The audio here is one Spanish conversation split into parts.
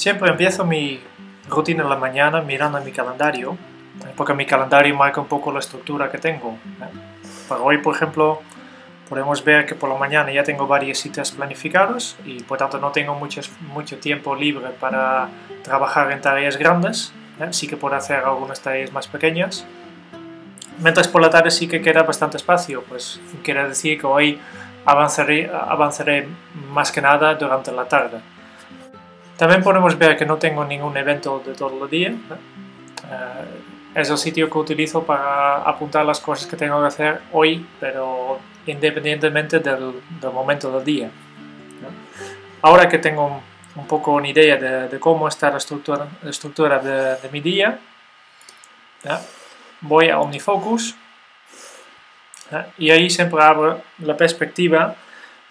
Siempre empiezo mi rutina en la mañana mirando mi calendario, porque mi calendario marca un poco la estructura que tengo. Para hoy, por ejemplo, podemos ver que por la mañana ya tengo varias citas planificadas y por tanto no tengo mucho, tiempo libre para trabajar en tareas grandes, ¿eh? sí que puedo hacer algunas tareas más pequeñas. Mientras por la tarde sí que queda bastante espacio, pues quiere decir que hoy avanzaré más que nada durante la tarde. También podemos ver que no tengo ningún evento de todo el día. Eh, es el sitio que utilizo para apuntar las cosas que tengo que hacer hoy, pero independientemente del, momento del día. Ahora que tengo un, poco una idea de, cómo está la estructura, la estructura de, mi día, voy a OmniFocus y ahí siempre abro la perspectiva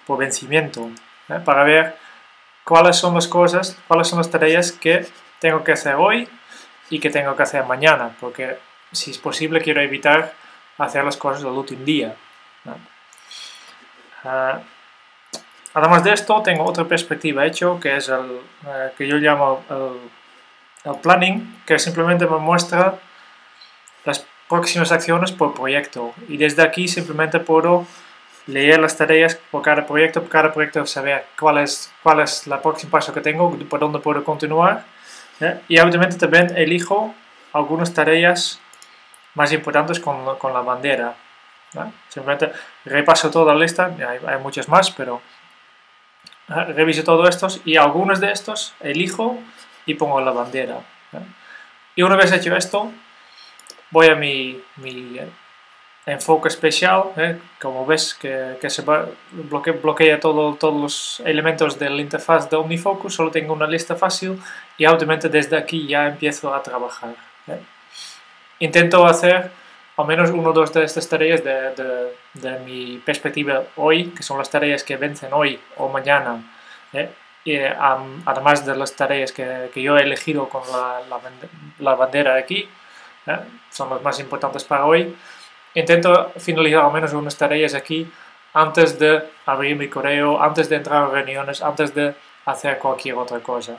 por vencimiento para ver cuáles son las cosas, cuáles son las tareas que tengo que hacer hoy y que tengo que hacer mañana, porque si es posible quiero evitar hacer las cosas del último día. Ah, además de esto, tengo otra perspectiva hecho, que es el eh, que yo llamo el, el, planning, que simplemente me muestra las próximas acciones por proyecto. Y desde aquí simplemente puedo leer las tareas por cada proyecto, por cada proyecto saber cuál es, cuál es el próximo paso que tengo, por dónde puedo continuar y obviamente también elijo algunas tareas más importantes con, con la bandera. Simplemente repaso toda la lista, hay, hay muchos más, pero reviso todos estos y algunos de estos elijo y pongo la bandera. Y una vez hecho esto, voy a mi, mi enfoque especial, ¿eh? como ves que, se bloquea, todo, todos los elementos de la interfaz de OmniFocus, solo tengo una lista fácil y automáticamente desde aquí ya empiezo a trabajar. ¿eh? Intento hacer al menos uno o dos de estas tareas de, mi perspectiva hoy, que son las tareas que vencen hoy o mañana, ¿eh? y, además de las tareas que, yo he elegido con la, la bandera aquí, son las más importantes para hoy intento finalizar al menos unas tareas aquí antes de abrir mi correo, antes de entrar a reuniones, antes de hacer cualquier otra cosa.